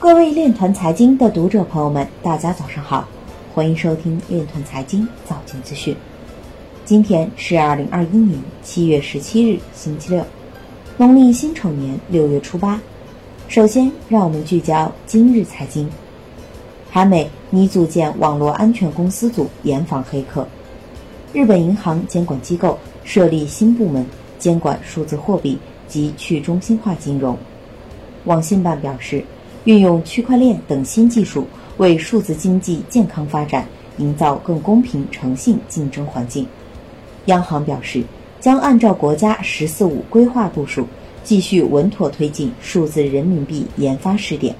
各位链团财经的读者朋友们，大家早上好，欢迎收听链团财经早间资讯。今天是二零二一年七月十七日，星期六，农历辛丑年六月初八。首先，让我们聚焦今日财经。韩美拟组建网络安全公司组严防黑客。日本银行监管机构设立新部门监管数字货币及去中心化金融。网信办表示，运用区块链等新技术，为数字经济健康发展营造更公平、诚信竞争环境。央行表示，将按照国家“十四五”规划部署，继续稳妥推进数字人民币研发试点。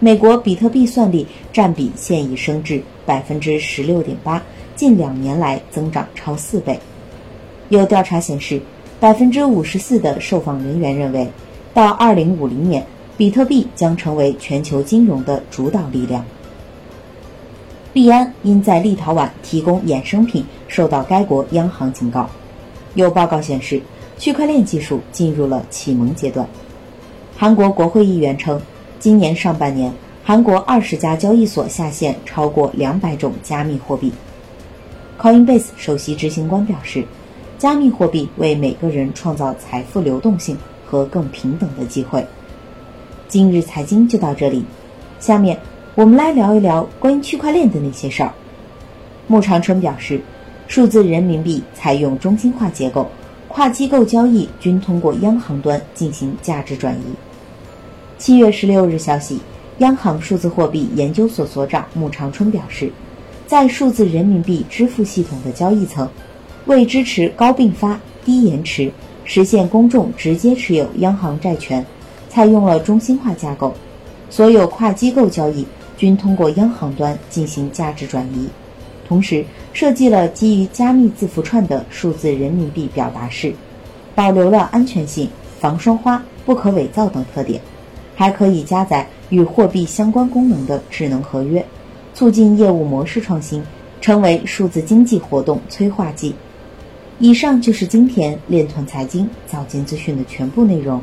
美国比特币算力占比现已升至百分之十六点八，近两年来增长超四倍。有调查显示，百分之五十四的受访人员认为，到二零五零年，比特币将成为全球金融的主导力量。币安因在立陶宛提供衍生品，受到该国央行警告。有报告显示，区块链技术进入了启蒙阶段。韩国国会议员称，今年上半年，韩国二十家交易所下线超过两百种加密货币。Coinbase 首席执行官表示，加密货币为每个人创造财富流动性和更平等的机会。今日财经就到这里，下面。我们来聊一聊关于区块链的那些事儿。穆长春表示，数字人民币采用中心化结构，跨机构交易均通过央行端进行价值转移。七月十六日消息，央行数字货币研究所所长穆长春表示，在数字人民币支付系统的交易层，为支持高并发、低延迟，实现公众直接持有央行债权，采用了中心化架构，所有跨机构交易。均通过央行端进行价值转移，同时设计了基于加密字符串的数字人民币表达式，保留了安全性、防双花、不可伪造等特点，还可以加载与货币相关功能的智能合约，促进业务模式创新，成为数字经济活动催化剂。以上就是今天链团财经早间资讯的全部内容，